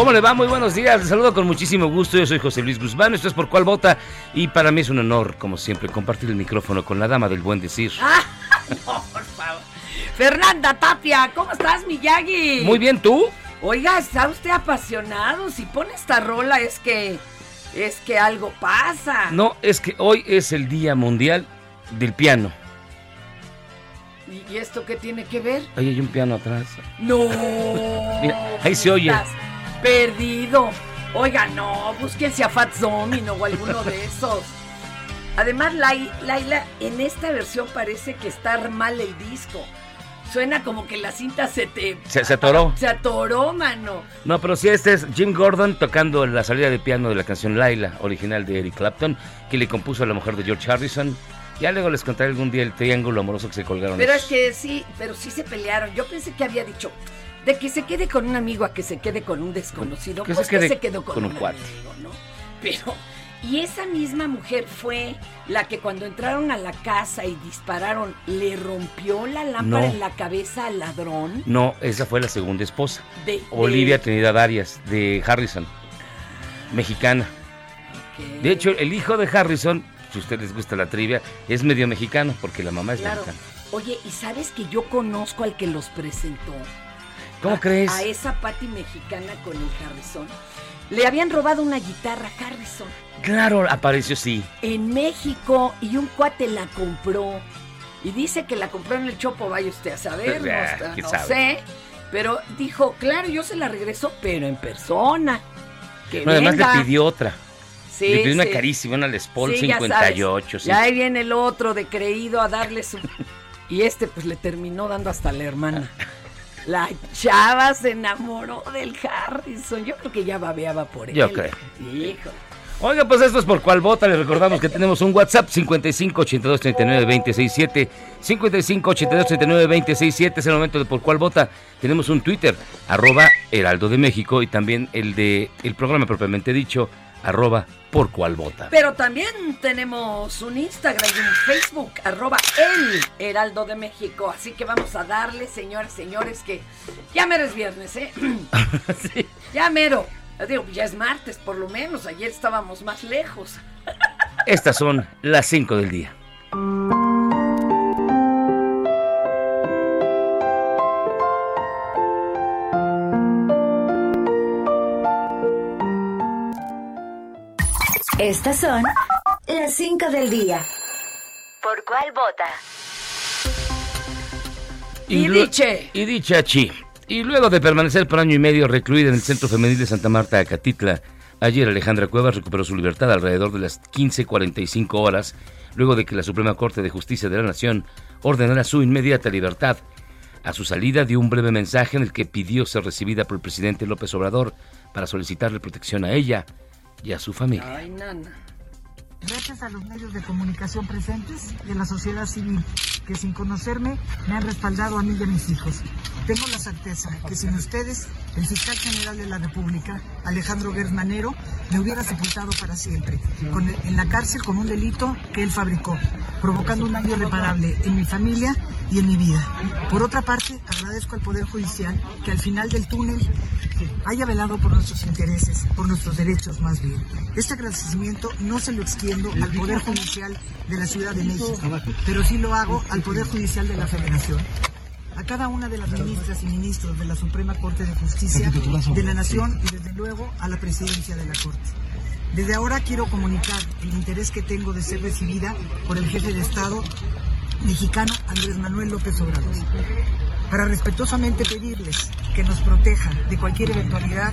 ¿Cómo le va? Muy buenos días. Les saludo con muchísimo gusto. Yo soy José Luis Guzmán. Esto es por cuál vota. Y para mí es un honor, como siempre, compartir el micrófono con la dama del buen decir. Ah, no, por favor. Fernanda Tapia, ¿cómo estás, Miyagi? Muy bien, ¿tú? Oiga, está usted apasionado. Si pone esta rola es que es que algo pasa. No, es que hoy es el Día Mundial del Piano. ¿Y esto qué tiene que ver? Ahí hay un piano atrás. No. Mira, ahí se oye. Perdido. Oiga, no, búsquense a Fat Domino o alguno de esos. Además, Lai- Laila, en esta versión parece que está mal el disco. Suena como que la cinta se te... Se- se atoró. Se atoró, mano. No, pero sí, este es Jim Gordon tocando la salida de piano de la canción Laila, original de Eric Clapton, que le compuso a la mujer de George Harrison. Ya luego les contaré algún día el triángulo amoroso que se colgaron. Pero es que sí, pero sí se pelearon. Yo pensé que había dicho de que se quede con un amigo a que se quede con un desconocido. Que se pues quede que se quedó con, con un un cuate. amigo, ¿no? Pero y esa misma mujer fue la que cuando entraron a la casa y dispararon le rompió la lámpara No. en la cabeza al ladrón. No, esa fue la segunda esposa. De, de- Olivia Trinidad Arias, de Harrison, mexicana. De hecho, el hijo de Harrison, si a ustedes les gusta la trivia, es medio mexicano, porque la mamá es claro. mexicana. Oye, ¿y sabes que yo conozco al que los presentó? ¿Cómo a, crees? A esa Patty mexicana con el Harrison. Le habían robado una guitarra a Harrison. Claro, apareció sí. en México y un cuate la compró. Y dice que la compró en el Chopo, vaya usted a saber, no, sabe. sé. Pero dijo, claro, yo se la regreso, pero en persona. Que No, además le pidió otra. Sí, le pidió una carísima, una Les Paul Sí, ya 58. sabes. sí. Y ahí viene el otro de creído a darle su... y este pues le terminó dando hasta la hermana. La chava se enamoró del Harrison. Yo creo que ya babeaba por él. Yo creo. Hijo. Oiga, pues esto es por cuál vota. Les recordamos que tenemos un WhatsApp 55 82 39 267. 55 82 39 267 es el momento de por cuál vota. Tenemos un Twitter, arroba Heraldo de México, y también el de el programa propiamente dicho, arroba por cual vota. Pero también tenemos un Instagram y un Facebook, arroba el Heraldo de México. Así que vamos a darle, señores, señores, que ya mero es viernes, ¿eh? Sí. Ya mero. Digo, ya es martes, por lo menos. Ayer estábamos más lejos. Estas son las 5 del día. Estas son las 5 del día. ¿Por cuál vota? Y diche. Y dicha chi. Y luego de permanecer por año y medio recluida en el Centro Femenil de Santa Marta, Acatitla, ayer Alejandra Cuevas recuperó su libertad alrededor de las 15.45 horas, luego de que la Suprema Corte de Justicia de la Nación ordenara su inmediata libertad. A su salida dio un breve mensaje en el que pidió ser recibida por el presidente López Obrador para solicitarle protección a ella y a su familia. Gracias a los medios de comunicación presentes y a la sociedad civil que sin conocerme me han respaldado a mí y a mis hijos. Tengo la certeza que sin ustedes, el fiscal general de la República, Alejandro Gertz Manero, me hubiera sepultado para siempre, con en la cárcel con un delito que él fabricó, provocando un daño irreparable en mi familia y en mi vida. Por otra parte, agradezco al Poder Judicial que al final del túnel haya velado por nuestros intereses, por nuestros derechos más bien. Este agradecimiento no se lo al Poder Judicial de la Ciudad de México, pero sí lo hago al Poder Judicial de la Federación. A cada una de las ministras y ministros de la Suprema Corte de Justicia de la Nación y desde luego a la presidencia de la Corte. Desde ahora quiero comunicar el interés que tengo de ser recibida por el jefe de Estado mexicano Andrés Manuel López Obrador para respetuosamente pedirles que nos proteja de cualquier eventualidad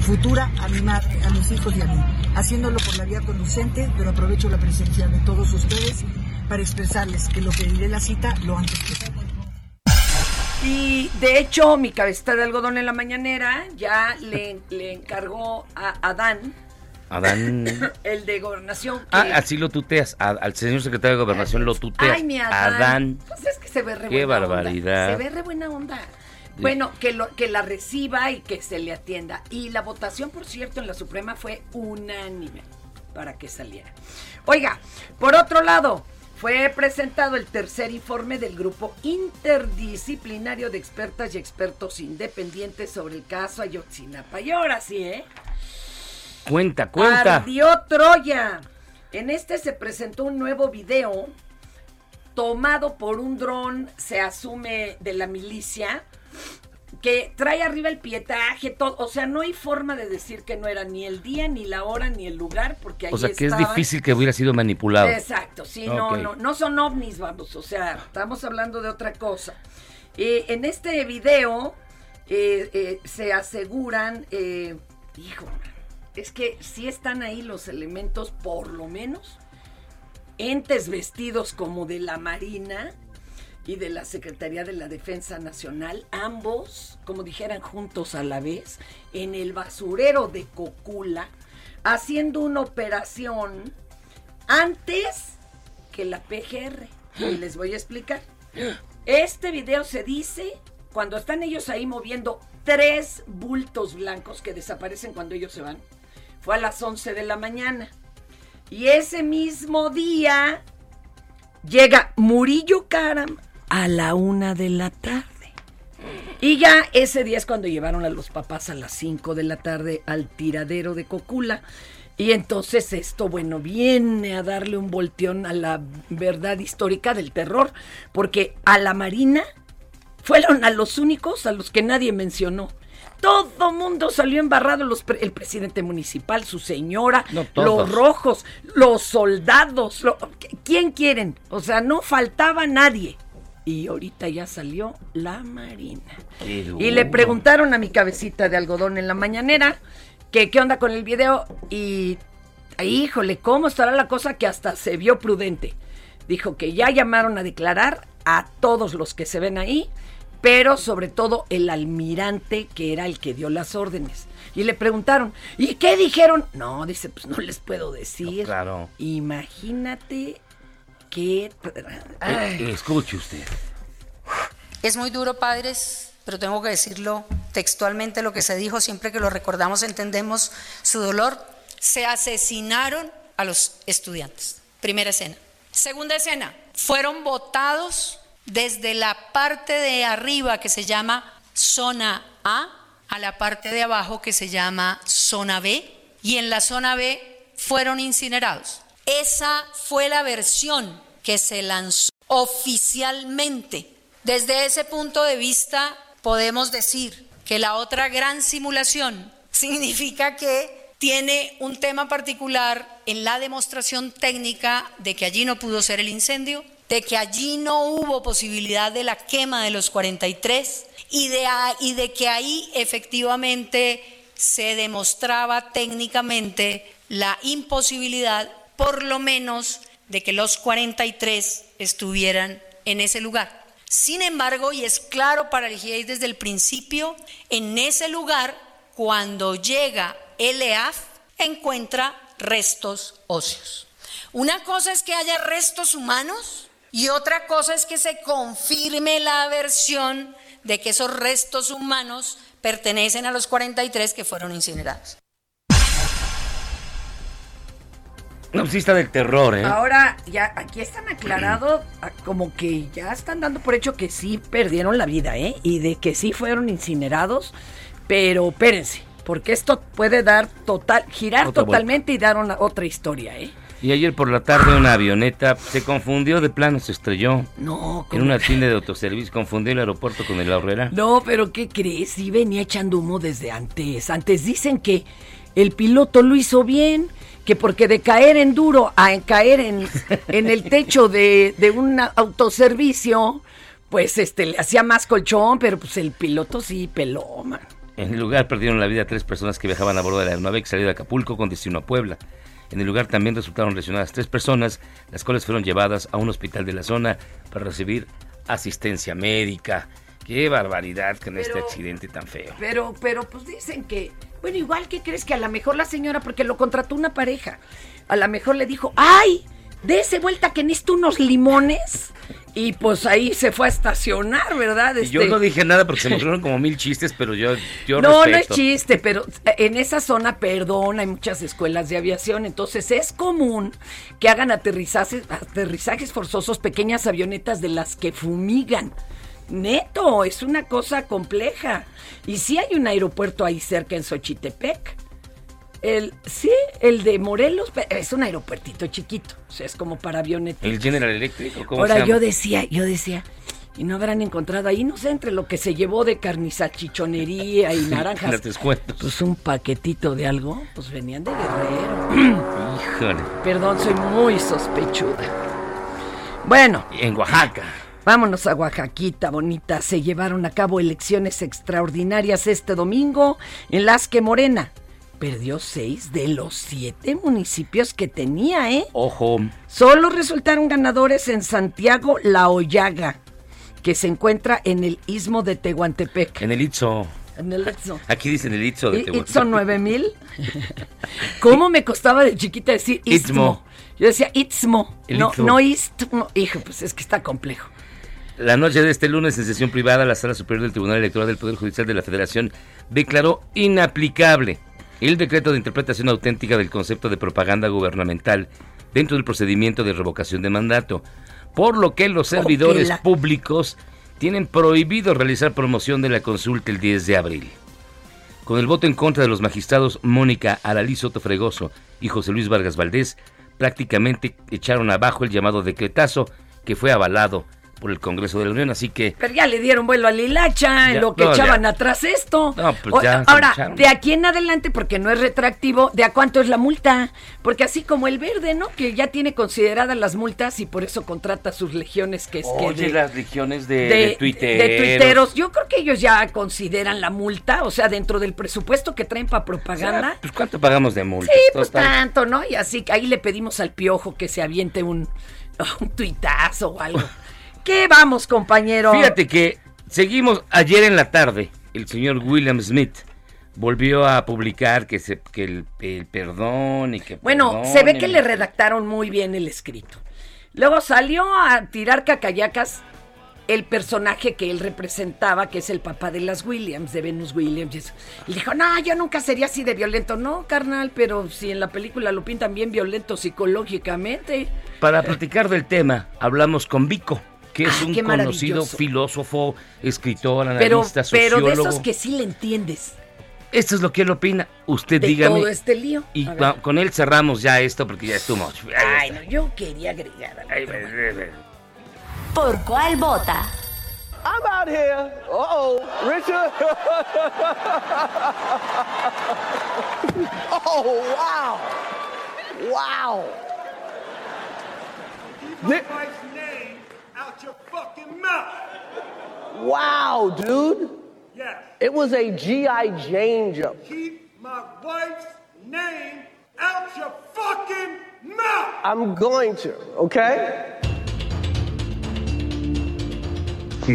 futura a mi madre, a mis hijos y a mí, haciéndolo por la vía conducente, pero aprovecho la presencia de todos ustedes para expresarles que lo pediré la cita lo antes posible. Y de hecho, mi cabecita de algodón en la mañanera ya le, le encargó a Adán, Adán. el de gobernación. que- Ah, así lo tuteas. A- al señor secretario de Gobernación lo tuteas. Ay, mi Adán. Adán. Pues es que se ve re Qué buena barbaridad. onda. Se ve re buena onda. Bueno, que, lo, que la reciba y que se le atienda. Y la votación, por cierto, en la Suprema fue unánime para que saliera. Oiga, por otro lado, fue presentado el tercer informe del grupo interdisciplinario de expertas y expertos independientes sobre el caso Ayotzinapa. Y ahora sí, ¿eh? Cuenta, cuenta. Ardió Troya. En este se presentó un nuevo video tomado por un dron, se asume de la milicia, que trae arriba el pietaje, todo. O sea, no hay forma de decir que no era ni el día, ni la hora, ni el lugar, porque ahí O sea, que es difícil que hubiera sido manipulado. Exacto, sí, no, no, no son ovnis, vamos, o sea, estamos hablando de otra cosa. Eh, en este video eh, eh, se aseguran, eh, hijo, es que sí están ahí los elementos, por lo menos, entes vestidos como de la Marina y de la Secretaría de la Defensa Nacional, ambos, como dijeran juntos a la vez, en el basurero de Cocula, haciendo una operación antes que la PGR. Y les voy a explicar. Este video se dice cuando están ellos ahí moviendo tres bultos blancos que desaparecen cuando ellos se van. Fue a las 11 de la mañana. Y ese mismo día llega Murillo Karam a la una de la tarde. Y ya ese día es cuando llevaron a los papás a las 5 de la tarde al tiradero de Cocula. Y entonces esto, bueno, viene a darle un volteón a la verdad histórica del terror, porque a la Marina fueron a los únicos a los que nadie mencionó. Todo mundo salió embarrado, los pre- el presidente municipal, su señora, No, los rojos, los soldados, lo- ¿quién quieren? O sea, no faltaba nadie. Y ahorita ya salió la Marina. Y le preguntaron a mi cabecita de algodón en la mañanera que qué onda con el video y híjole, ¿cómo estará la cosa que hasta se vio prudente? Dijo que ya llamaron a declarar a todos los que se ven ahí, pero sobre todo el almirante que era el que dio las órdenes. Y le preguntaron, ¿y qué dijeron? No, dice, pues no les puedo decir. No, claro. Imagínate qué... Eh, escuche usted. Es muy duro, padres, pero tengo que decirlo textualmente lo que se dijo, siempre que lo recordamos entendemos su dolor, se asesinaron a los estudiantes. Primera escena. Segunda escena, fueron votados desde la parte de arriba que se llama zona A a la parte de abajo que se llama zona B y en la zona B fueron incinerados. Esa fue la versión que se lanzó oficialmente. Desde ese punto de vista podemos decir que la otra gran simulación significa que tiene un tema particular en la demostración técnica de que allí no pudo ser el incendio, de que allí no hubo posibilidad de la quema de los 43 y de, y de que ahí efectivamente se demostraba técnicamente la imposibilidad, por lo menos, de que los 43 estuvieran en ese lugar. Sin embargo, y es claro para el GIEI desde el principio, en ese lugar, cuando llega el EAF, encuentra restos óseos. Una cosa es que haya restos humanos y otra cosa es que se confirme la versión de que esos restos humanos pertenecen a los 43 que fueron incinerados. No, sí está del terror, ¿eh? Ahora, ya aquí están aclarados, como que ya están dando por hecho que sí perdieron la vida, ¿eh? Y de que sí fueron incinerados, pero espérense, porque esto puede dar total, girar totalmente y dar una, otra historia, ¿eh? Y ayer por la tarde una avioneta se confundió de plano, se estrelló. No, En una tienda de autoservicio, confundió el aeropuerto con el Aurrera. No, pero ¿qué crees? Sí venía echando humo desde antes. Antes dicen que el piloto lo hizo bien, que porque de caer en duro a caer en, en el techo de, de un autoservicio, pues este le hacía más colchón, pero pues el piloto sí peló, man. En el lugar perdieron la vida tres personas que viajaban a bordo de la aeronave que salía de Acapulco con destino a Puebla. En el lugar también resultaron lesionadas tres personas, las cuales fueron llevadas a un hospital de la zona para recibir asistencia médica. Qué barbaridad con este accidente tan feo. Pero, pero pues dicen que, bueno, igual que crees que a lo mejor la señora, porque lo contrató una pareja, a lo mejor le dijo, ¡ay! Dese vuelta que necesito unos limones. Y pues ahí se fue a estacionar, ¿verdad? Y yo Este- no dije nada porque se me ocurrieron como mil chistes, pero yo, yo no, no es respeto. chiste, pero en esa zona, perdón, hay muchas escuelas de aviación, entonces es común que hagan aterrizajes, aterrizajes forzosos, pequeñas avionetas de las que fumigan. Neto, es una cosa compleja. Y sí hay un aeropuerto ahí cerca en Xochitepec. El, sí, el de Morelos, es un aeropuertito chiquito, o sea, es como para avionetas. El General Electric, ¿o ¿cómo Ahora se llama? yo decía, yo decía, y no habrán encontrado ahí, no sé, entre lo que se llevó de carnizachichonería y naranjas. Pues un paquetito de algo, pues venían de Guerrero. Híjole. Perdón, soy muy sospechuda. Bueno. En Oaxaca. Vámonos a Oaxaquita, bonita. Se llevaron a cabo elecciones extraordinarias este domingo en las que Morena perdió seis de los siete municipios que tenía, ¿eh? Ojo. Solo resultaron ganadores en Santiago La Hoyaga, que se encuentra en el istmo de Tehuantepec. En el Itzo. En el Istmo. Aquí dicen el Itzo de Tehuantepec. Itzo 9000. ¿Cómo me costaba de chiquita decir istmo? Istmo. Yo decía istmo, El no, istmo. no istmo. Hijo, pues es que está complejo. La noche de este lunes, en sesión privada, la Sala Superior del Tribunal Electoral del Poder Judicial de la Federación declaró inaplicable el decreto de interpretación auténtica del concepto de propaganda gubernamental dentro del procedimiento de revocación de mandato, por lo que los servidores la- públicos tienen prohibido realizar promoción de la consulta el 10 de abril. Con el voto en contra de los magistrados Mónica Aralí Soto Fregoso y José Luis Vargas Valdés, prácticamente echaron abajo el llamado decretazo que fue avalado por el Congreso de la Unión, así que Pero ya le dieron vuelo a Lilacha en Ya, lo que no, echaban ya. atrás esto. No, pues O- ya ahora, de aquí en adelante, porque no es retractivo, ¿de a cuánto es la multa? Porque así como el verde, ¿no? Que ya tiene consideradas las multas y por eso contrata sus legiones que es que Oye, de- las legiones de, de, de tuiteros. de tuiteros. Yo creo que ellos ya consideran la multa, o sea, dentro del presupuesto que traen para O sea, propaganda. pues ¿cuánto pagamos de multa? Sí, pues tanto, ¿no? Y así que ahí le pedimos al piojo que se aviente un, un tuitazo o algo. ¿Qué vamos, compañero? Fíjate que seguimos ayer en la tarde, el señor William Smith volvió a publicar que, se, que el, el perdón y que... Bueno, se ve que le redactaron muy bien el escrito. Luego salió a tirar cacayacas el personaje que él representaba, que es el papá de las Williams, de Venus Williams. y eso. Y dijo, no, yo nunca sería así de violento. No, carnal, pero si en la película lo pintan bien violento psicológicamente. Para platicar del tema, hablamos con Vico, que es Ah, un conocido filósofo, escritor, Pero, analista, pero sociólogo. de esos que sí le entiendes. Esto es lo que él opina. Usted De dígame. todo este lío. Y con él cerramos ya esto porque ya es too much. Ay, no, yo quería agregar algo. Ay, pero bueno. ¿Por cuál vota? I'm out here. Uh-oh, Richard. oh, wow. Wow. Your fucking mouth. wow, dude. Yes. It was a G.I. Jane jump. Keep my wife's name out your fucking mouth. I'm going to, okay?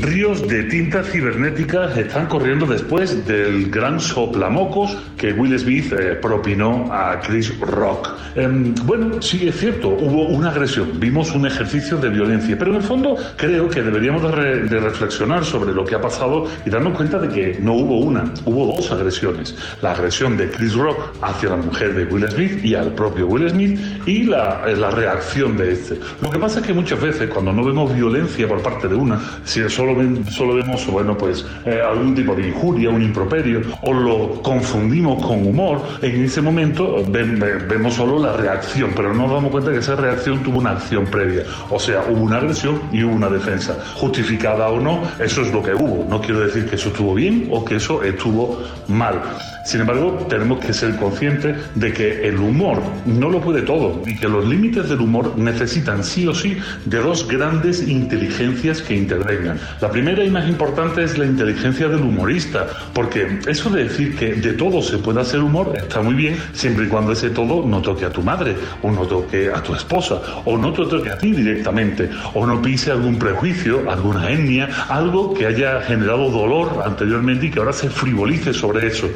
Ríos de tinta cibernética están corriendo después del gran soplamocos que Will Smith eh, propinó a Chris Rock. Em, bueno, sí es cierto, hubo una agresión, vimos un ejercicio de violencia, pero en el fondo creo que deberíamos de, re- de reflexionar sobre lo que ha pasado y darnos cuenta de que no hubo una, hubo dos agresiones. La agresión de Chris Rock hacia la mujer de Will Smith y al propio Will Smith y la, eh, la reacción de este. Lo que pasa es que muchas veces cuando no vemos violencia por parte de una, si solo, ven- solo vemos bueno, pues, eh, algún tipo de injuria, un improperio, o lo confundimos con humor, en ese momento ve- vemos solo la reacción, pero no nos damos cuenta que esa reacción tuvo una acción previa. O sea, hubo una agresión y hubo una defensa. Justificada o no, eso es lo que hubo. No quiero decir que eso estuvo bien o que eso estuvo mal. Sin embargo, tenemos que ser conscientes de que el humor no lo puede todo y que los límites del humor necesitan sí o sí de dos grandes inteligencias que intervengan. La primera y más importante es la inteligencia del humorista, porque eso de decir que de todo se puede hacer humor está muy bien siempre y cuando ese todo no toque a tu madre, o no toque a tu esposa, o no te toque a ti directamente, o no pise algún prejuicio, alguna etnia, algo que haya generado dolor anteriormente y que ahora se frivolice sobre eso.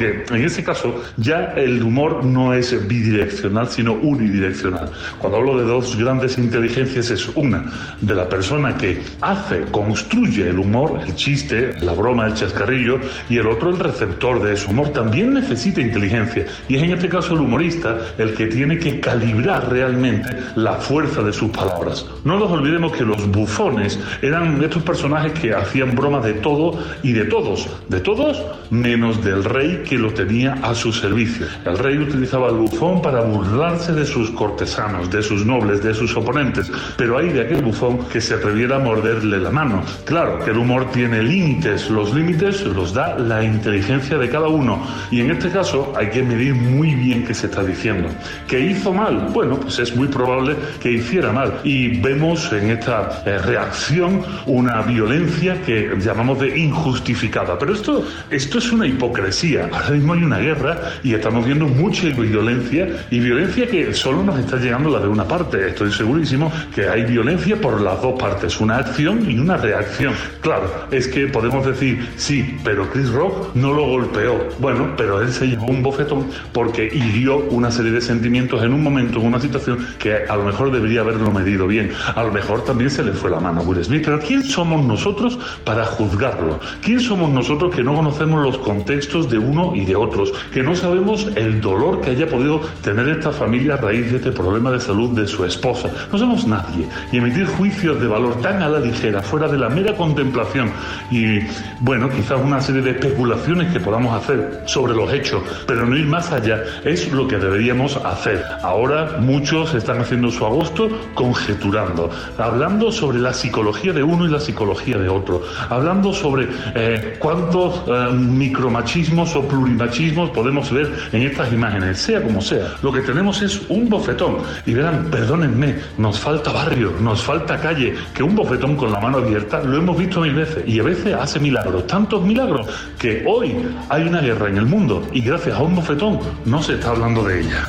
En ese caso ya el humor no es bidireccional, sino unidireccional. Cuando hablo de dos grandes inteligencias es una de la persona que hace, construye el humor, el chiste, la broma, el chascarrillo, y el otro el receptor de ese humor. También necesita inteligencia. Y es en este caso el humorista el que tiene que calibrar realmente la fuerza de sus palabras. No nos olvidemos que los bufones eran estos personajes que hacían bromas de todo y de todos, de todos menos del rey que lo tenía a su servicio. El rey utilizaba al bufón para burlarse de sus cortesanos, de sus nobles, de sus oponentes, pero hay de aquel bufón que se atreviera a morderle la mano. Claro que el humor tiene límites, los límites los da la inteligencia de cada uno y en este caso hay que medir muy bien qué se está diciendo. ¿Que hizo mal? Bueno, pues es muy probable que hiciera mal y vemos en esta eh, reacción una violencia que llamamos de injustificada. Pero esto, esto es una hipocresía. Ahora mismo hay una guerra y estamos viendo mucha violencia y violencia que solo nos está llegando la de una parte. Estoy segurísimo que hay violencia por las dos partes, una acción y una reacción. Claro, es que podemos decir, sí, pero Chris Rock no lo golpeó. Bueno, pero él se llevó un bofetón porque hirió una serie de sentimientos en un momento, en una situación que a lo mejor debería haberlo medido bien. A lo mejor también se le fue la mano a Will Smith. Pero ¿quién somos nosotros para juzgarlo? ¿Quién somos nosotros que no conocemos los contextos de uno y de otros? Que no sabemos el dolor que haya podido tener esta familia a raíz de este problema de salud de su esposa. No somos nadie. Y emitir juicios de valor tan a la ligera, fuera de la mera contemplación y, bueno, quizás una serie de especulaciones que podamos hacer sobre los hechos, pero no ir más allá, es lo que deberíamos hacer. Ahora muchos están haciendo su agosto conjeturando, hablando sobre la psicología de uno y la psicología de otro, hablando sobre eh, cuántos eh, micromachismos o plurimachismos podemos ver en estas imágenes, sea como sea. Lo que tenemos es un bofetón. Y verán, perdónenme, nos falta barrio, nos falta calle, que un bofetón con la mano abierta lo hemos visto mil veces y a veces hace milagros, tantos milagros, que hoy hay una guerra en el mundo y gracias a un bofetón no se está hablando de ella.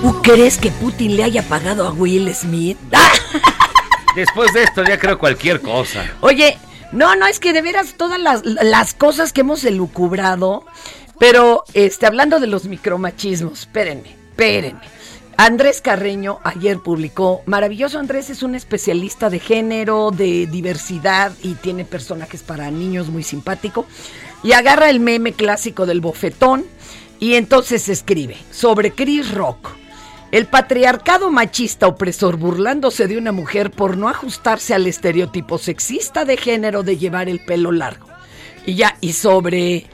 ¿Tú crees que Putin le haya pagado a Will Smith? Después de esto ya creo cualquier cosa. Oye, no, no, es que de veras todas las, las cosas que hemos elucubrado, pero este, hablando de los micromachismos, espérenme, espérenme. Andrés Carreño ayer publicó, maravilloso Andrés es un especialista de género, de diversidad y tiene personajes para niños muy simpático. Y agarra el meme clásico del bofetón y entonces escribe sobre Chris Rock. El patriarcado machista opresor burlándose de una mujer por no ajustarse al estereotipo sexista de género de llevar el pelo largo. Y ya, y sobre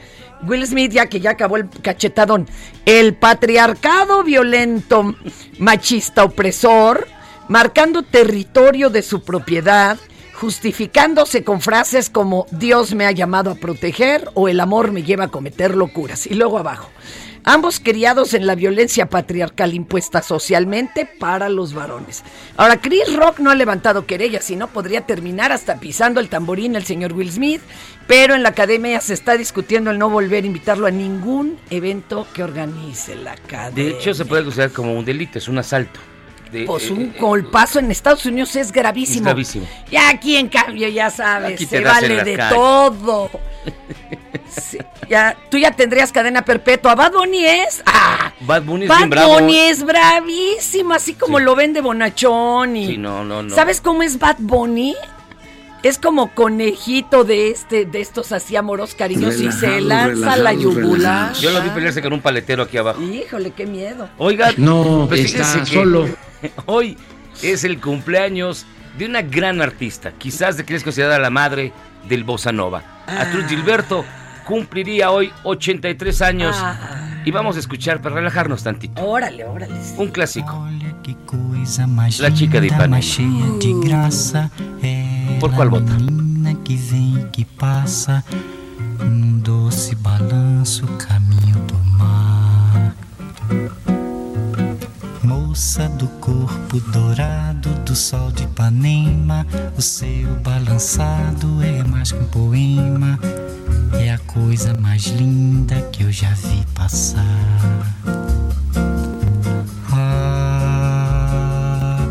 Will Smith, ya que ya acabó el cachetadón, el patriarcado violento, machista, opresor, marcando territorio de su propiedad, justificándose con frases como Dios me ha llamado a proteger o el amor me lleva a cometer locuras. Y luego abajo, ambos criados en la violencia patriarcal impuesta socialmente para los varones. Ahora, Chris Rock no ha levantado querella, si no podría terminar hasta pisando el tamborín el señor Will Smith, pero en la academia se está discutiendo el no volver a invitarlo a ningún evento que organice la academia. De hecho, se puede considerar como un delito, es un asalto. De, Pues un eh, golpazo en Estados Unidos es gravísimo. Es gravísimo. Y aquí en cambio, ya sabes, se vale de calle. todo. Sí, ya, tú ya tendrías cadena perpetua. Bad Bunny es. Ah, Bad Bunny es Bad bien bravo. Bunny es bravísimo, así como lo ven de bonachón. Y, Sí, no, no, no. ¿Sabes cómo es Bad Bunny? Es como conejito de este, de estos así amoros cariñosos y se Relajado, lanza la yugular. Yo lo vi pelearse con un paletero aquí abajo. Híjole, qué miedo. Oiga, No, pues está que solo. Hoy es el cumpleaños de una gran artista, quizás de que es considerada la madre del bossa nova. Astrud Gilberto cumpliría hoy 83 años Ah. y vamos a escuchar para relajarnos tantito. Órale, órale. Un clásico. coisa mais La chica de Ipanema. mais Por qual bota? que vem que passa num doce balanço caminho do mar. Moça do corpo dourado do sol de Ipanema, o seu balançado é mais que um poema. É a coisa mais linda que eu já vi passar. Ah,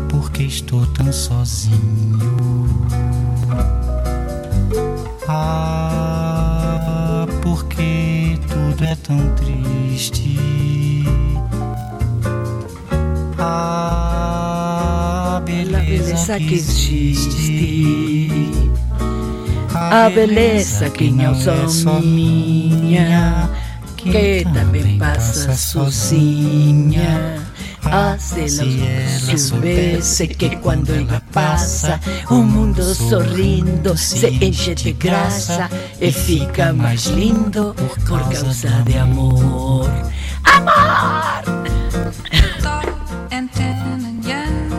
porque estou tão sozinho. Ah, porque tudo é tão triste. Ah, beleza beleza que existe. A beleza que não só minha, que também passa sozinha. Ah, se ela soubesse que quando ela passa, o mundo sorrindo se enche de graça e fica mais lindo por causa de amor. Amor! and tan and young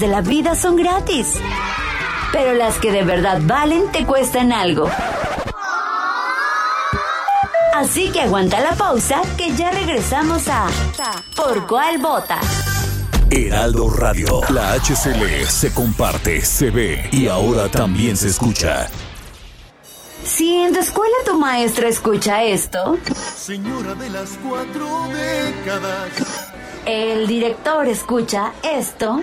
de la vida son gratis. Pero las que de verdad valen te cuestan algo. Así que aguanta la pausa que ya regresamos a ¿Por cuál vota? Heraldo Radio. La HCL se comparte, se ve y ahora también se escucha. Si en tu escuela tu maestra escucha esto, Señora de las cuatro décadas. el director escucha esto,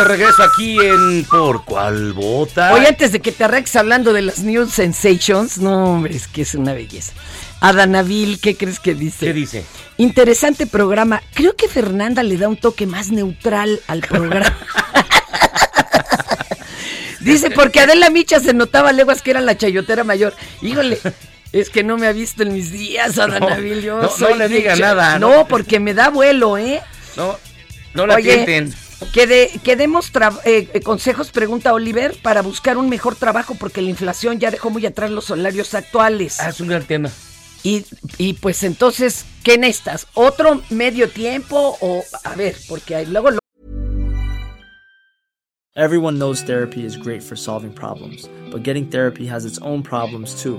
De regreso aquí en Por cuál vota. Oye, antes de que te arranques hablando de las News Sensations, no, hombre, es que es una belleza. Adanavil, ¿qué crees que dice? ¿Qué dice? Interesante programa. Creo que Fernanda le da un toque más neutral al programa. dice, porque Adela Micha se notaba leguas que era la chayotera mayor. Híjole, es que no me ha visto en mis días, Adanavil. Yo no, no le diga nada, No, ¿no? porque me da vuelo, ¿eh? No, no la Oye, tienten. Que, de- que demos tra- eh, eh, consejos, pregunta Oliver, para buscar un mejor trabajo porque la inflación ya dejó muy atrás los salarios actuales. Ah, es un gran tema. Y, y pues entonces, ¿qué necesitas? ¿Otro medio tiempo? O, a ver, porque ahí luego... lo- Everyone knows therapy is great for solving problems, but getting therapy has its own problems too,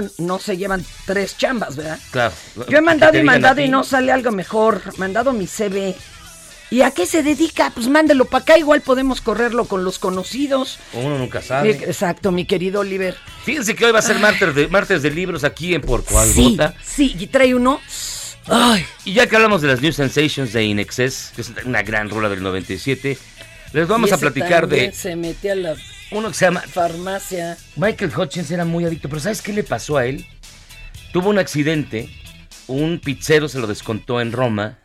no, no se llevan tres chambas, ¿verdad? Claro. Yo he mandado y mandado y no sale algo mejor. Mandado mi CV. ¿Y a qué se dedica? Pues mándelo para acá, igual podemos correrlo con los conocidos. Uno nunca sabe. exacto, mi querido Oliver. Fíjense que hoy va a ser martes de, martes de libros aquí en Por cuál Sí, sí, y trae uno. Ay, Y ya que hablamos de las New Sensations de In Excess, que es una gran rola del 97, les vamos y a platicar de Se metió a la uno que se llama farmacia. Michael Hutchins era muy adicto, pero ¿sabes qué le pasó a él? Tuvo un accidente, un pizzero se lo descontó en Roma,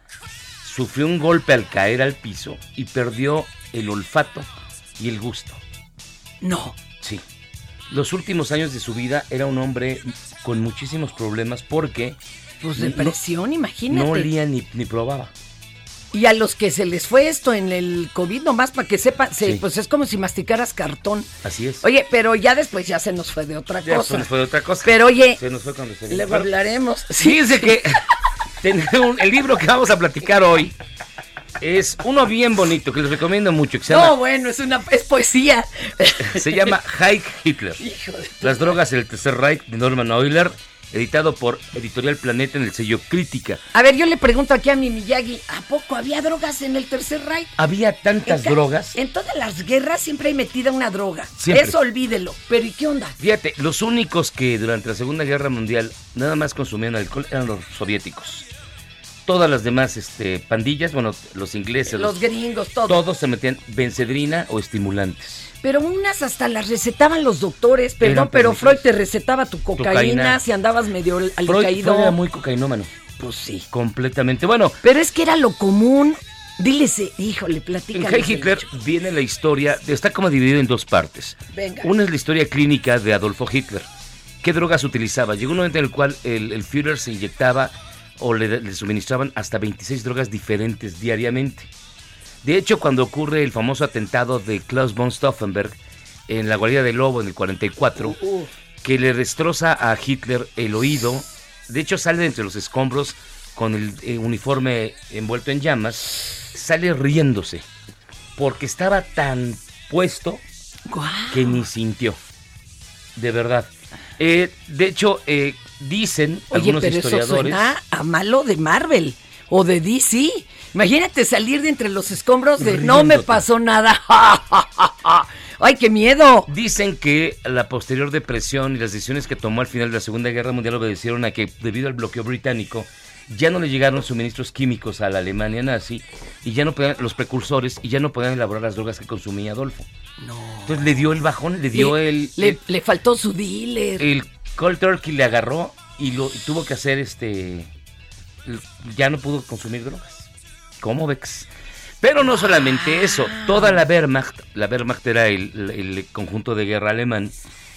sufrió un golpe al caer al piso y perdió el olfato y el gusto. No. Sí. Los últimos años de su vida era un hombre con muchísimos problemas porque Pues no- depresión, imagínate. no olía ni, ni probaba. Y a los que se les fue esto en el COVID, nomás para que sepan, se- Sí. pues es como si masticaras cartón. Así es. Oye, pero ya después ya se nos fue de otra Ya, cosa. se nos fue de otra cosa. Pero oye, Se nos fue cuando se Pero hablaremos. Fíjense que tenemos- el libro que vamos a platicar hoy es uno bien bonito que les recomiendo mucho, que se No, llama, bueno, es una es poesía. se llama Hike Hitler. Las drogas el Tercer Reich de Norman Euler, editado por Editorial Planeta en el sello Crítica. A ver, yo le pregunto aquí a mi Miyagi, ¿a poco había drogas en el Tercer Reich? Había tantas En drogas. En todas las guerras siempre hay metida una droga. Siempre. Eso olvídelo. Pero ¿y qué onda? Fíjate, los únicos que durante la Segunda Guerra Mundial nada más consumían alcohol eran los soviéticos. Todas las demás este, pandillas, bueno, los ingleses, Los gringos, todo. todos se metían bencedrina o estimulantes. Pero unas hasta las recetaban los doctores, perdón, pero. Freud te recetaba tu cocaína, Cocaína. si andabas medio al Freud, caído. Freud era muy cocainómano. Pues sí. Completamente. Bueno, Pero es que era lo común. Diles, híjole, en platícales. Heil Hitler viene la historia, está como dividida en dos partes. Venga. Una es la historia clínica de Adolfo Hitler. ¿Qué drogas utilizaba? Llegó un momento en el cual el, el Führer se inyectaba o le, le suministraban hasta 26 drogas diferentes diariamente. De hecho, cuando ocurre el famoso atentado de Klaus von Stauffenberg en la guarida del Lobo en el 44, Uh, que le destroza a Hitler el oído. De hecho, sale de entre los escombros con el eh, uniforme envuelto en llamas. Sale riéndose. Porque estaba tan puesto que ni sintió. De verdad. Eh, de hecho, eh, dicen Oye, algunos pero eso historiadores. suena a malo de Marvel o de DC. Imagínate salir de entre los escombros de no me pasó nada. ¡Ay, qué miedo! Dicen que la posterior depresión y las decisiones que tomó al final de la Segunda Guerra Mundial obedecieron a que, debido al bloqueo británico, ya no le llegaron suministros químicos a la Alemania nazi y ya no podían, los precursores y ya no podían elaborar las drogas que consumía Adolfo. Entonces le dio el bajón, le dio Le- el, Le, el, le faltó su dealer. el cold turkey, le agarró y lo y tuvo que hacer este. Ya no pudo consumir drogas. ¿Cómo ves? Pero no solamente eso, toda la Wehrmacht, la Wehrmacht era el, el conjunto de guerra alemán,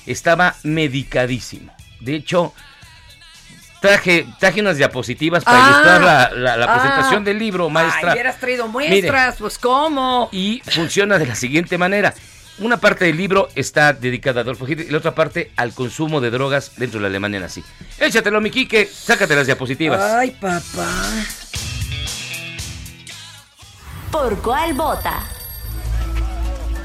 estaba medicadísimo. De hecho, traje, traje unas diapositivas para Ah. ilustrar la, la- la Ah. presentación del libro, maestra. Ay, hubieras traído muestras, pues ¿cómo? Y funciona de la siguiente manera. Una parte del libro está dedicada a Adolfo Hitler y la otra parte al consumo de drogas dentro de la Alemania nazi. Échatelo, mi Quique, sácate las diapositivas. Ay, papá. ¿Por cuál vota?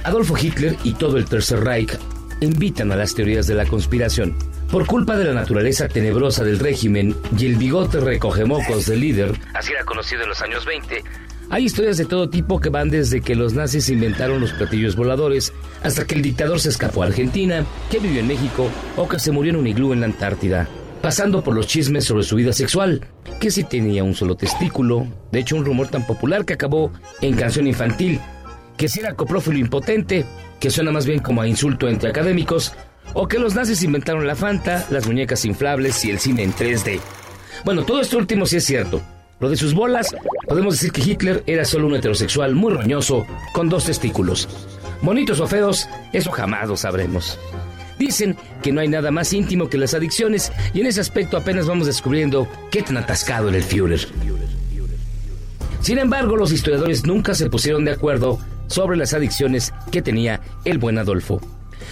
Adolfo Hitler y todo el Tercer Reich invitan a las teorías de la conspiración. Por culpa de la naturaleza tenebrosa del régimen y el bigote recogemocos del líder, así era conocido en los años 20, hay historias de todo tipo que van desde que los nazis inventaron los platillos voladores hasta que el dictador se escapó a Argentina, que vivió en México o que se murió en un iglú en la Antártida, pasando por los chismes sobre su vida sexual, que si tenía un solo testículo, de hecho un rumor tan popular que acabó en canción infantil, que si era coprófilo impotente, que suena más bien como a insulto entre académicos, o que los nazis inventaron la Fanta, las muñecas inflables y el cine en 3D. Bueno, todo esto último sí es cierto. Lo de sus bolas, podemos decir que Hitler era solo un heterosexual muy roñoso, con dos testículos. Bonitos o feos, eso jamás lo sabremos. Dicen que no hay nada más íntimo que las adicciones y en ese aspecto apenas vamos descubriendo qué tan atascado era el Führer. Sin embargo, los historiadores nunca se pusieron de acuerdo sobre las adicciones que tenía el buen Adolfo.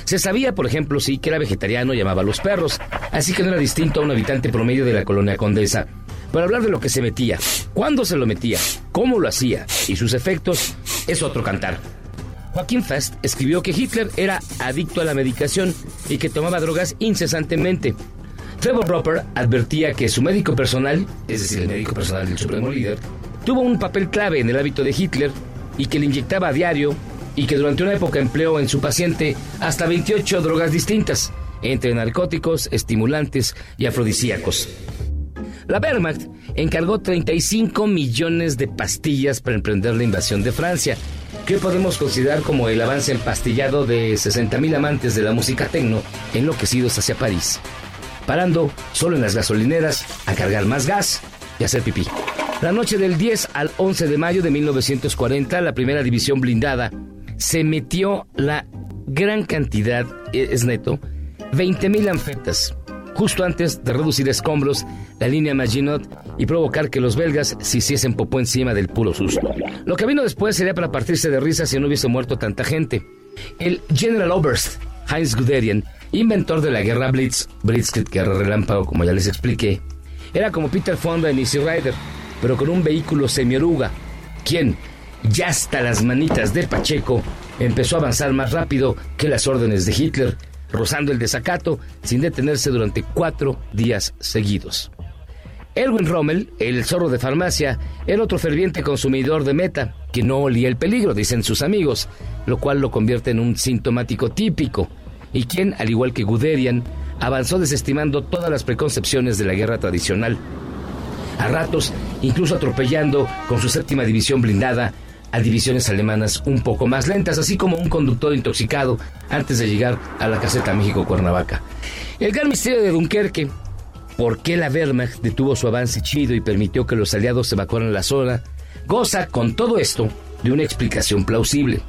Se sabía, por ejemplo, sí, que era vegetariano y amaba a los perros, así que no era distinto a un habitante promedio de la colonia Condesa. Para hablar de lo que se metía, cuándo se lo metía, cómo lo hacía y sus efectos, es otro cantar. Joaquín Fest escribió que Hitler era adicto a la medicación y que tomaba drogas incesantemente. Trevor Roper advertía que su médico personal, es decir, el médico personal del supremo líder, tuvo un papel clave en el hábito de Hitler y que le inyectaba a diario y que durante una época empleó en su paciente hasta 28 drogas distintas, entre narcóticos, estimulantes y afrodisíacos. La Wehrmacht encargó 35 millones de pastillas para emprender la invasión de Francia, que podemos considerar como el avance empastillado de 60.000 amantes de la música tecno enloquecidos hacia París, parando solo en las gasolineras a cargar más gas y hacer pipí. La noche del 10 al 11 de mayo de 1940, la primera división blindada se metió la gran cantidad, e- es neto, 20.000 anfetas, justo antes de reducir escombros la línea Maginot y provocar que los belgas se hiciesen popó encima del puro susto. Lo que vino después sería para partirse de risa si no hubiese muerto tanta gente. El General Oberst, Heinz Guderian, inventor de la guerra Blitz, Blitzkrieg, guerra relámpago, como ya les expliqué, era como Peter Fonda en Easy Rider, pero con un vehículo semioruga, quien, ya hasta las manitas de Pacheco, empezó a avanzar más rápido que las órdenes de Hitler, rozando el desacato sin detenerse durante cuatro días seguidos. Erwin Rommel, el zorro de farmacia, era otro ferviente consumidor de meta, que no olía el peligro, dicen sus amigos, lo cual lo convierte en un sintomático típico, y quien, al igual que Guderian, avanzó desestimando todas las preconcepciones de la guerra tradicional. A ratos, incluso atropellando con su séptima división blindada a divisiones alemanas un poco más lentas, así como un conductor intoxicado antes de llegar a la caseta México-Cuernavaca. El gran misterio de Dunkerque, por qué la Wehrmacht detuvo su avance chido y permitió que los aliados evacuaran la zona, goza con todo esto de una explicación plausible.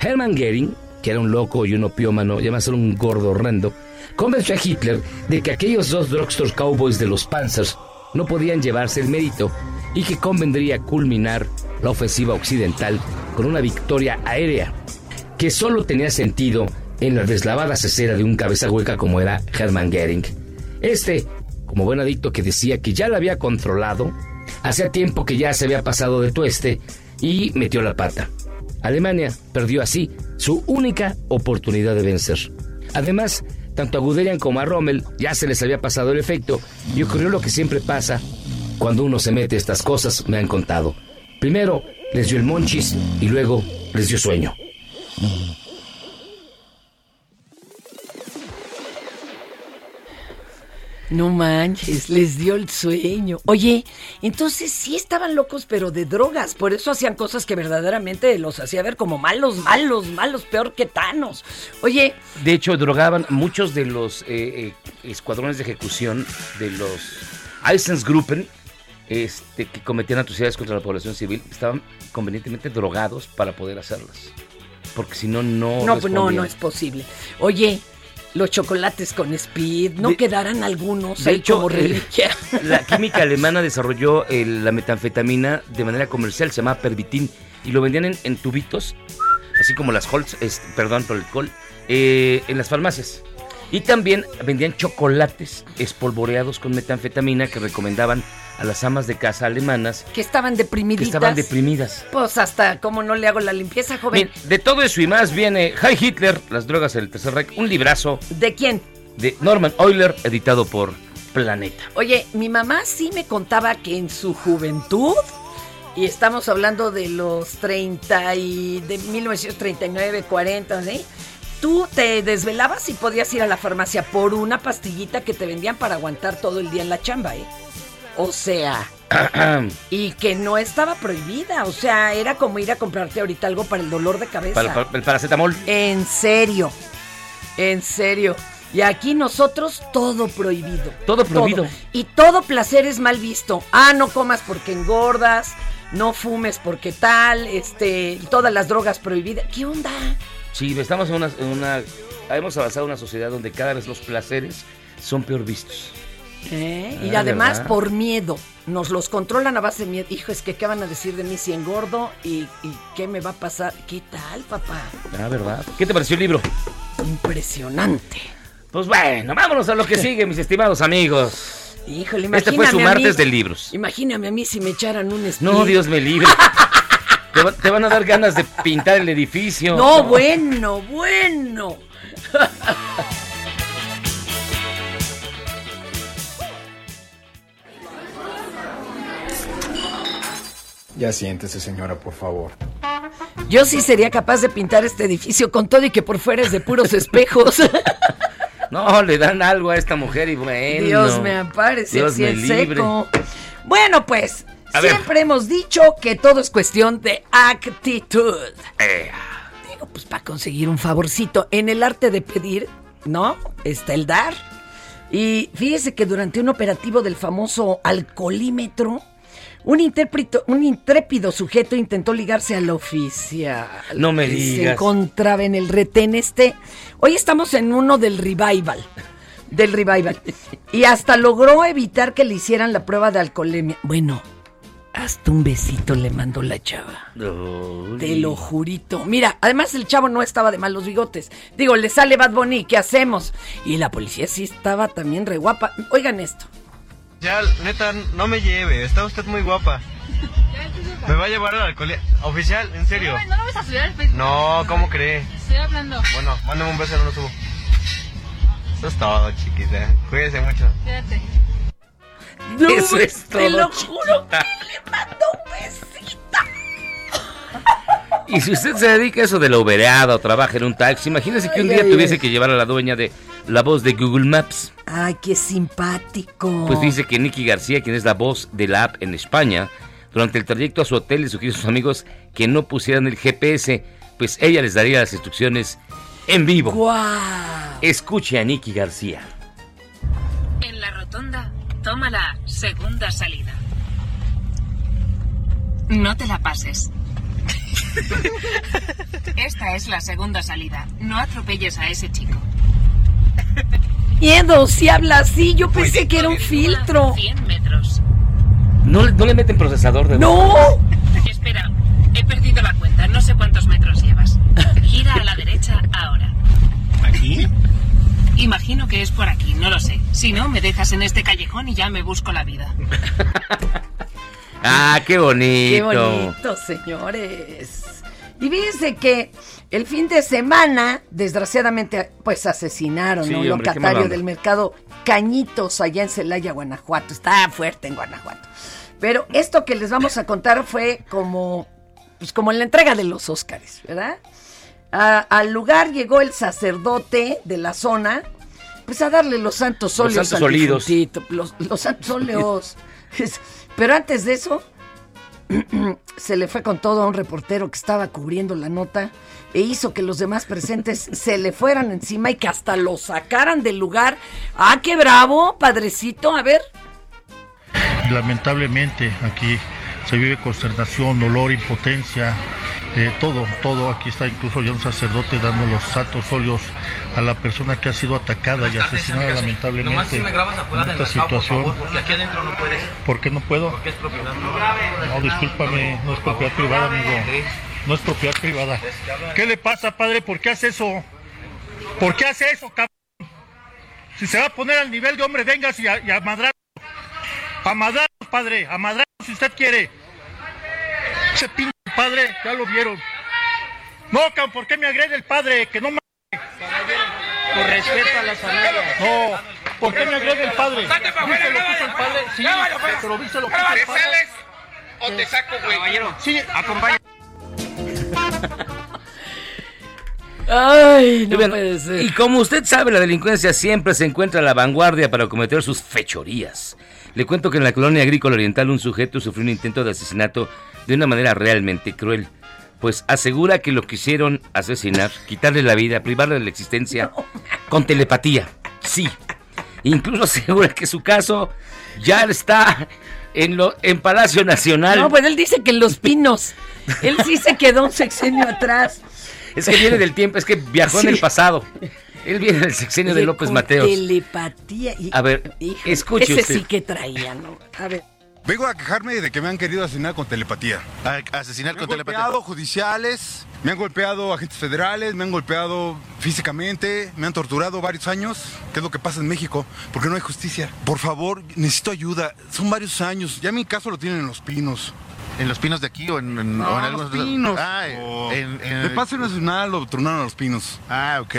Hermann Goering, que era un loco y un opiómano, era un gordo horrendo, convenció a Hitler de que aquellos dos drugstore cowboys de los Panzers no podían llevarse el mérito y que convendría culminar la ofensiva occidental con una victoria aérea, que solo tenía sentido en la deslavada cesera de un cabeza hueca como era Hermann Goering. Este, como buen adicto que decía que ya la había controlado, hacía tiempo que ya se había pasado de tueste y metió la pata. Alemania perdió así su única oportunidad de vencer. Además, tanto a Guderian como a Rommel ya se les había pasado el efecto y ocurrió lo que siempre pasa cuando uno se mete estas cosas, me han contado. Primero les dio el monchis y luego les dio sueño. No manches, les dio el sueño. Oye, entonces sí estaban locos, pero de drogas. Por eso hacían cosas que verdaderamente los hacía ver como malos, malos, malos, peor que tanos. Oye. De hecho, drogaban muchos de los eh, eh, escuadrones de ejecución de los Eisensgruppen este, que cometían atrocidades contra la población civil. Estaban convenientemente drogados para poder hacerlas. Porque si no, no. No, pues no, no es posible. Oye, los chocolates con speed, no quedarán algunos De ahí hecho, como eh, reliquia. la química alemana desarrolló eh, la metanfetamina de manera comercial, se llamaba Pervitin, y lo vendían en, en tubitos, así como las Holz, es- perdón por el alcohol, eh, en las farmacias. Y también vendían chocolates espolvoreados con metanfetamina que recomendaban a las amas de casa alemanas que estaban que deprimiditas. estaban deprimidas. Pues hasta como no le hago la limpieza, joven. Bien, de todo eso y más viene Hi Hitler, las drogas del Tercer Reich, un librazo ¿De quién? de Norman Euler, editado por Planeta. Oye, mi mamá sí me contaba que en su juventud, y estamos hablando de los 30 y de 1939, 40, ¿sí? Tú te desvelabas y podías ir a la farmacia por una pastillita que te vendían para aguantar todo el día en la chamba, ¿eh? O sea, y que no estaba prohibida, o sea, era como ir a comprarte ahorita algo para el dolor de cabeza. Para, para- el paracetamol. En serio, en serio. Y aquí nosotros todo prohibido. Todo prohibido. Y todo placer es mal visto. Ah, no comas porque engordas, no fumes porque tal, este, todas las drogas prohibidas. ¿Qué onda? Sí, estamos en una, en una- Hemos avanzado en una sociedad donde cada vez los placeres son peor vistos. ¿Eh? Y Ah, además ¿verdad? por miedo. Nos los controlan a base de miedo. Hijo, es que ¿qué van a decir de mí si engordo? ¿Y, y qué me va a pasar? ¿Qué tal, papá? Ah, ¿verdad? ¿Qué te pareció el libro? Impresionante. Pues bueno, vámonos a lo que sigue, mis estimados amigos. Híjole, Este fue su imagíname a mí- martes de libros. Imagíname a mí si me echaran un speed. No, Dios me libre. te, va- te van a dar ganas de pintar el edificio. No, bueno, bueno. Ya siéntese, señora, por favor. Yo sí sería capaz de pintar este edificio con todo y que por fuera es de puros espejos. No, le dan algo a esta mujer y bueno. Dios me ampare, si es libre. seco. Bueno, pues, A ver. siempre hemos dicho que todo es cuestión de actitud. Eh, Digo, pues para conseguir un favorcito. En el arte de pedir, ¿no? Está el dar. Y fíjese que durante un operativo del famoso alcoholímetro, un, intérprito- un intrépido sujeto intentó ligarse al oficial. No me que Se digas. encontraba en el retén este. Hoy estamos en uno del revival. Del revival. Y hasta logró evitar que le hicieran la prueba de alcoholemia. Bueno, hasta un besito le mandó la chava. Te lo jurito. Mira, además el chavo no estaba de malos bigotes. Digo, le sale Bad Bunny, ¿qué hacemos? Y la policía sí estaba también re guapa. Oigan esto. Ya, neta, no me lleve, está usted muy guapa. Me va a llevar al alcohol. Oficial, en serio. No lo vas a subir al Facebook. No, ¿cómo cree? Estoy hablando. Bueno, mándame un beso, no lo subo. Eso es todo, chiquita. Cuídese mucho. Quédate. No, Eso es te todo, lo juro que le mandó un besito. Y si usted se dedica a eso de la ubereada o trabaja en un taxi, imagínese que un día ay, tuviese ay. que llevar a la dueña de la voz de Google Maps. Ay, qué simpático. Pues dice que Nicky García, quien es la voz de la app en España, durante el trayecto a su hotel le sugirió a sus amigos que no pusieran el GPS, pues ella les daría las instrucciones en vivo. ¡Guau! Escuche a Nicky García. En la rotonda, toma la segunda salida. No te la pases. Esta es la segunda salida. No atropelles a ese chico. Miedo, si habla así, yo pensé que era un filtro. 100 metros. ¿No, le- no le meten procesador de ¡No! Espera, he perdido la cuenta. No sé cuántos metros llevas. Gira a la derecha ahora. ¿Aquí? Imagino que es por aquí, no lo sé. Si no, me dejas en este callejón y ya me busco la vida. Ah, qué bonito. Qué bonito, señores. Y fíjense que el fin de semana, desgraciadamente, pues asesinaron Sí, a un hombre, locatario del mercado Cañitos allá en Celaya, Guanajuato. Está fuerte en Guanajuato. Pero esto que les vamos a contar fue como, pues como en la entrega de los Óscares, ¿verdad? A- al lugar llegó el sacerdote de la zona, pues a darle los santos Los óleos santos al los, los santos óleos. Pero antes de eso, se le fue con todo a un reportero que estaba cubriendo la nota e hizo que los demás presentes se le fueran encima y que hasta lo sacaran del lugar. ¡Ah, qué bravo, padrecito! A ver. Lamentablemente aquí se vive consternación, dolor, impotencia, eh, todo, todo. Aquí está incluso ya un sacerdote dando los santos óleos a la persona que ha sido atacada y asesinada lamentablemente en esta situación. ¿Por qué no puedo? Porque es propiedad. No, discúlpame, no es propiedad privada, amigo. No es propiedad privada. ¿Qué le pasa, padre? ¿Por qué hace eso? ¿Por qué hace eso, cabrón? Si se va a poner al nivel de hombre, vengas y a, y a madrar. A madrar, padre, a madrar si usted quiere. Ese pinche padre, ya lo vieron. No, ¿por qué me agrede el padre? Que no me... Por respeto a las familias. No, ¿por qué me agrede el padre? ¿Viste lo que hizo el padre? Sí, pero ¿viste lo que hizo el padre? sales o te saco, güey. Caballero, sí, acompaña. Ay, Y bueno, Y como usted sabe, la delincuencia siempre se encuentra a la vanguardia para cometer sus fechorías. Le cuento que en la colonia agrícola oriental un sujeto sufrió un intento de asesinato de una manera realmente cruel. Pues asegura que lo quisieron asesinar, quitarle la vida, privarle de la existencia con telepatía. Sí. Incluso asegura que su caso ya está en, lo, en Palacio Nacional. No, pues él dice que en Los Pinos. Él sí se quedó un sexenio atrás. Es que viene del tiempo, es que viajó en el pasado. Él viene del sexenio de López con Mateos. Telepatía. y- A ver, híjole, escuche ese usted. sí que traía, ¿no? A ver. Vengo a quejarme de que me han querido asesinar con telepatía. asesinar me han golpeado judiciales, me han golpeado agentes federales, me han golpeado físicamente, me han torturado varios años. ¿Qué es lo que pasa en México? Porque no hay justicia. Por favor, necesito ayuda. Son varios años. Ya mi caso lo tienen en Los Pinos. ¿En Los Pinos de aquí o en, en, No, o en Los algunos Pinos. Ah, O- en, en- De Paso Nacional lo tronaron a Los Pinos. Ah, ok.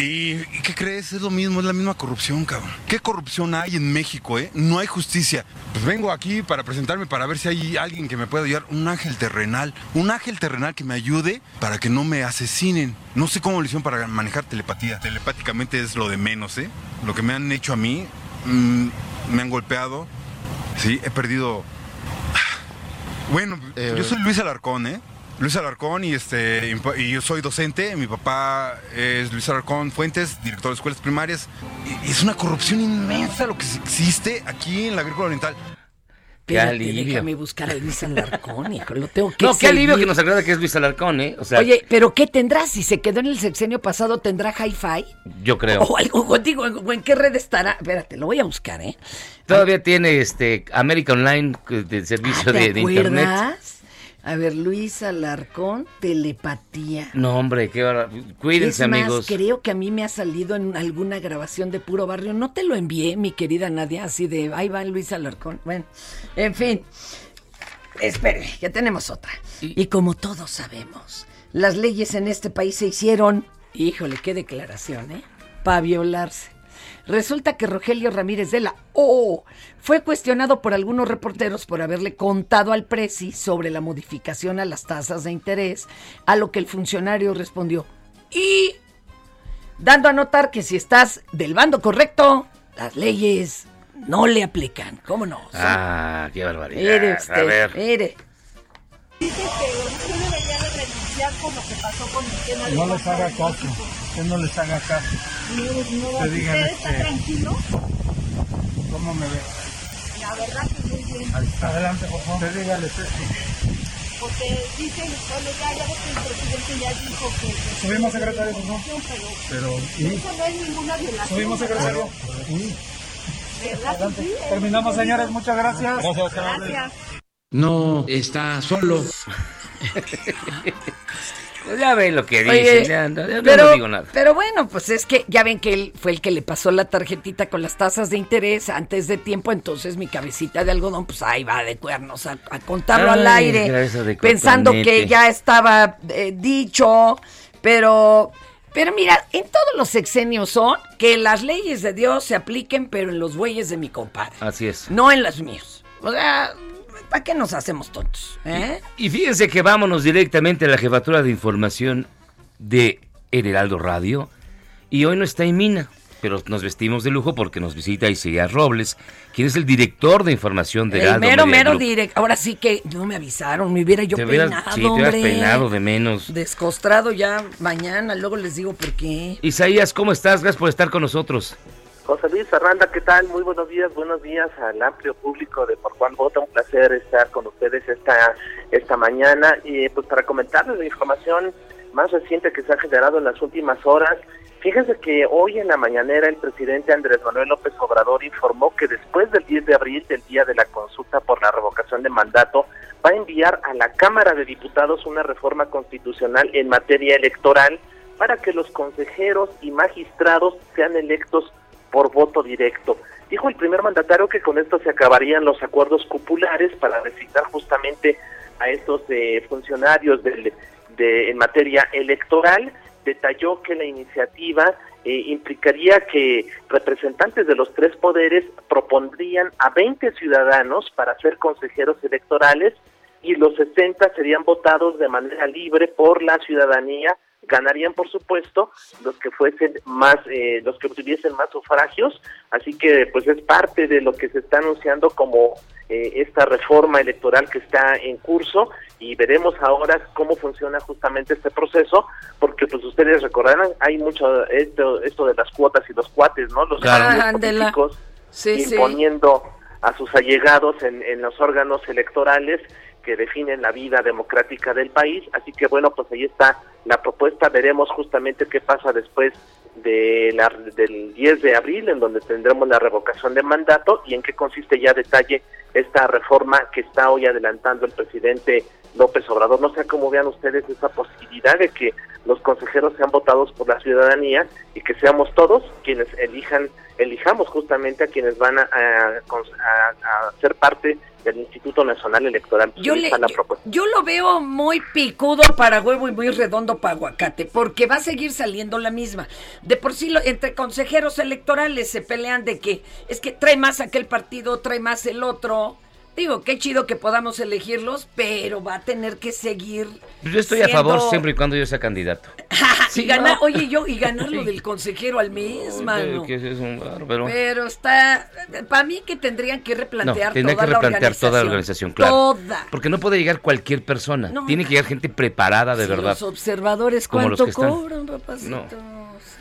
¿Y, y qué crees? Es lo mismo, es la misma corrupción, cabrón. ¿Qué corrupción hay en México, eh? No hay justicia. Pues vengo aquí para presentarme, para ver si hay alguien que me pueda ayudar. Un ángel terrenal. Un ángel terrenal que me ayude para que no me asesinen. No sé cómo lo hicieron para manejar telepatía. Telepáticamente es lo de menos, ¿eh? Lo que me han hecho a mí, mm, me han golpeado. Sí, he perdido... Bueno, yo soy Luis Alarcón, ¿eh? Luis Alarcón y este y yo soy docente, mi papá es Luis Alarcón Fuentes, director de escuelas primarias. Y, es una corrupción inmensa lo que existe aquí en la agrícola oriental. Qué alivio. déjame buscar a Luis Alarcón, hijo, lo tengo que No, qué alivio que nos agrada que es Luis Alarcón, ¿eh? O sea, Oye, pero ¿qué tendrá? Si se quedó en el sexenio pasado, ¿tendrá hi-fi? yo creo. O algo, o digo, ¿o ¿en qué red estará? Espérate, lo voy a buscar, ¿eh? Todavía tiene este América Online de servicio ¿Te de, de internet. A ver, Luis Alarcón, telepatía. No, hombre, qué Cuídense, es más, amigos. creo que a mí me ha salido en alguna grabación de Puro Barrio. No te lo envié, mi querida Nadia, así de, ahí va Luis Alarcón. Bueno, en fin. Espere, ya tenemos otra. Y como todos sabemos, las leyes en este país se hicieron, híjole, qué declaración, ¿eh? Para violarse. Resulta que Rogelio Ramírez de la O fue cuestionado por algunos reporteros por haberle contado al Presi sobre la modificación a las tasas de interés, a lo que el funcionario respondió, y dando a notar que si estás del bando correcto, las leyes no le aplican. ¿Cómo no? Ah, qué barbaridad. Mire A usted, ver. mire. Dice que usted debería de renunciar por lo que pasó con el tema de No les haga caso, que no les haga caso. No, no, Te digan, ¿Usted está este- tranquilo? ¿Cómo me ve? La verdad que muy bien. Adelante, por favor. Usted dígale esto. Porque dicen, bueno, ya, ya que el presidente ya dijo que... que- Subimos, secretario, por favor. Pero, Pero, eso no es ninguna violación. Subimos, secretario. ¿Verdad que sí? Terminamos, señores. Muchas gracias. Gracias. No está solo. Pues ya ven lo que dicen, Oye, ya, no, ya pero, no digo nada. pero bueno, pues es que ya ven que él fue el que le pasó la tarjetita con las tasas de interés antes de tiempo, entonces mi cabecita de algodón, pues ahí va de cuernos a, a contarlo al aire, pensando que ya estaba eh, dicho, pero... Pero mira, en todos los sexenios son que las leyes de Dios se apliquen, pero en los bueyes de mi compadre, Así es. no en las míos. O sea, ¿para qué nos hacemos tontos? eh? Y fíjense que vámonos directamente a la jefatura de información de El Heraldo Radio. Y hoy no está Mina, pero nos vestimos de lujo porque nos visita Isaías Robles, quien es el director de información de Heraldo mero, Media mero Group. direct. Ahora sí que no me avisaron, me hubiera yo Te hubieras- peinado, sí, te hubieras hombre. peinado de menos. Descostrado ya mañana, luego les digo por qué. Isaías, ¿cómo estás? Gracias por estar con nosotros. José Luis Arranda, ¿qué tal? Muy buenos días, buenos días al amplio público de Por Juan Vota. Un placer estar con ustedes esta, esta mañana y pues para comentarles la información más reciente que se ha generado en las últimas horas. Fíjense que hoy en la mañanera el presidente Andrés Manuel López Obrador informó que después del 10 de abril, del día de la consulta por la revocación de mandato, va a enviar a la Cámara de Diputados una reforma constitucional en materia electoral para que los consejeros y magistrados sean electos por voto directo. Dijo el primer mandatario que con esto se acabarían los acuerdos cupulares para designar justamente a estos eh, funcionarios del- de, en materia electoral. Detalló que la iniciativa eh, implicaría que representantes de los tres poderes propondrían a 20 ciudadanos para ser consejeros electorales y los 60 serían votados de manera libre por la ciudadanía ganarían por supuesto los que fuesen más eh, los que tuviesen más sufragios así que pues es parte de lo que se está anunciando como eh, esta reforma electoral que está en curso y veremos ahora cómo funciona justamente este proceso porque pues ustedes recordarán hay mucho esto esto de las cuotas y los cuates no los Claro. políticos Sí, sí. imponiendo a sus allegados en, en los órganos electorales que definen la vida democrática del país. Así que bueno, pues ahí está la propuesta. Veremos justamente qué pasa después de la, del 10 de abril, en donde tendremos la revocación de mandato y en qué consiste ya detalle esta reforma que está hoy adelantando el presidente López Obrador. No sé cómo vean ustedes esa posibilidad de que los consejeros sean votados por la ciudadanía y que seamos todos quienes elijan, elijamos justamente a quienes van a, a- a- a ser parte del Instituto Nacional Electoral. Yo, le, la yo, propuesta. yo lo veo muy picudo para huevo y muy redondo para aguacate, porque va a seguir saliendo la misma. De por sí, lo- entre consejeros electorales se pelean de que es que trae más aquel partido, trae más el otro. Digo, qué chido que podamos elegirlos, pero va a tener que seguir. Pues Yo estoy a favor siempre y cuando yo sea candidato. y ganar, no. oye, yo, y ganar lo del consejero al mes, mano. Que es un bárbaro. Pero está, para mí que tendrían que No, replantear tendría toda que la replantear toda la organización, claro. Toda. Porque no puede llegar cualquier persona. No. Tiene que llegar gente preparada de Sí, verdad. Los observadores, Como los ¿cuánto que están. cobran, papacito?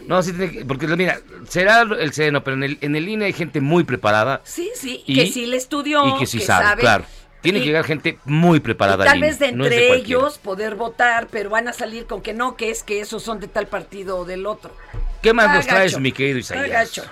No. Sí tiene que, porque mira, será el seno, pero en el, en el INE hay gente muy preparada. Sí, sí, Y- que sí le estudió, y que sí sabe, claro. Tiene Y- que llegar gente muy preparada. Y tal al INE, vez de no es entre ellos poder votar, pero van a salir con que no, que es que esos son de tal partido o del otro. ¿Qué más Está nos traes, mi querido está Isaías?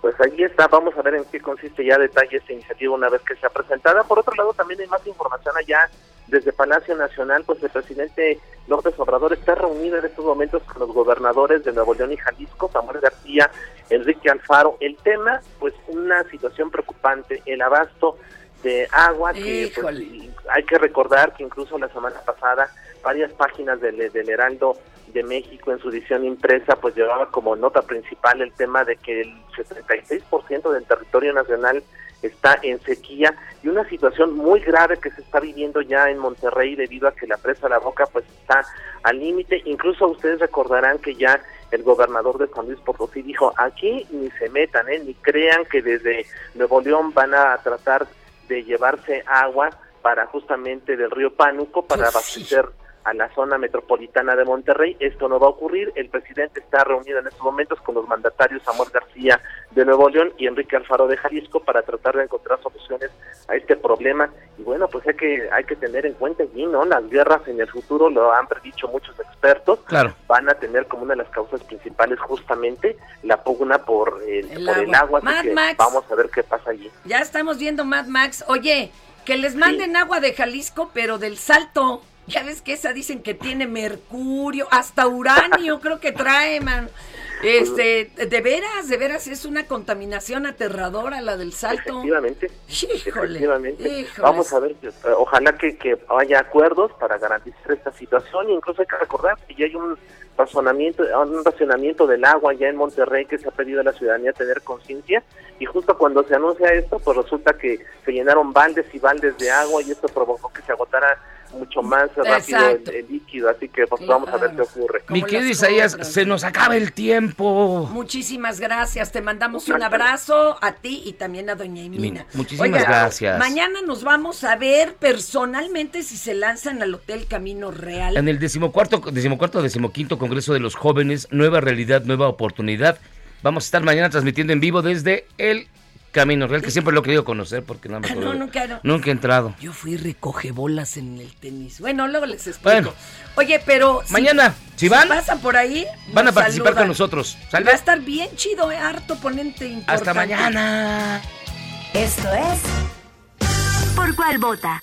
Pues ahí está, vamos a ver en qué consiste ya detalle esta iniciativa una vez que sea presentada. Por otro lado, también hay más información allá desde Palacio Nacional, pues el presidente López Obrador está reunido en estos momentos con los gobernadores de Nuevo León y Jalisco, Samuel García, Enrique Alfaro. El tema, pues una situación preocupante, el abasto de agua, que pues, hay que recordar que incluso la semana pasada varias páginas del, del Heraldo de México en su edición impresa pues llevaba como nota principal el tema de que el 76% del territorio nacional está en sequía y una situación muy grave que se está viviendo ya en Monterrey debido a que la presa La Boca pues está al límite. Incluso ustedes recordarán que ya el gobernador de San Luis Potosí dijo aquí ni se metan, ¿eh? ni crean que desde Nuevo León van a tratar de llevarse agua para justamente del río Pánuco para abastecer a la zona metropolitana de Monterrey. Esto no va a ocurrir. El presidente está reunido en estos momentos con los mandatarios Samuel García de Nuevo León y Enrique Alfaro de Jalisco para tratar de encontrar soluciones a este problema. Y bueno, pues hay que hay que tener en cuenta allí, ¿no? Las guerras en el futuro, lo han predicho muchos expertos, Claro. van a tener como una de las causas principales justamente la pugna por el, El por el agua. agua. Así Mad que Max. vamos a ver qué pasa allí. Ya estamos viendo Mad Max. Oye, que les manden agua de Jalisco, pero del salto. Ya ves que esa dicen que tiene mercurio, hasta uranio creo que trae, man. Este, de veras, de veras es una contaminación aterradora la del salto. Efectivamente. Híjole, efectivamente. híjoles. Vamos a ver, eh, ojalá que, que haya acuerdos para garantizar esta situación. Incluso hay que recordar que ya hay un razonamiento, un racionamiento del agua ya en Monterrey que se ha pedido a la ciudadanía tener conciencia y justo cuando se anuncia esto, pues resulta que se llenaron baldes y baldes de agua y esto provocó que se agotara mucho más rápido el, el líquido, así que pues vamos a ver qué ocurre. Mi querido Isaías, se nos acaba el tiempo. Muchísimas gracias, te mandamos un abrazo a ti y también a doña Emina. Muchísimas Oiga, gracias. Mañana nos vamos a ver personalmente si se lanzan al Hotel Camino Real. En el decimocuarto, decimocuarto, decimoquinto Congreso de los Jóvenes, Nueva Realidad, Nueva Oportunidad. Vamos a estar mañana transmitiendo en vivo desde el Camino Real, que siempre lo he querido conocer porque no me Ah, acuerdo. no, nunca, no. Nunca he entrado. Yo fui recoge bolas en el tenis. Bueno, luego les explico. Bueno. Oye, pero si- Mañana, si van, pasan por ahí, van a participar saludan. con nosotros. ¿Sale? Va a estar bien chido, eh, harto ponente importante. Hasta mañana. Esto es ¿Por cuál vota?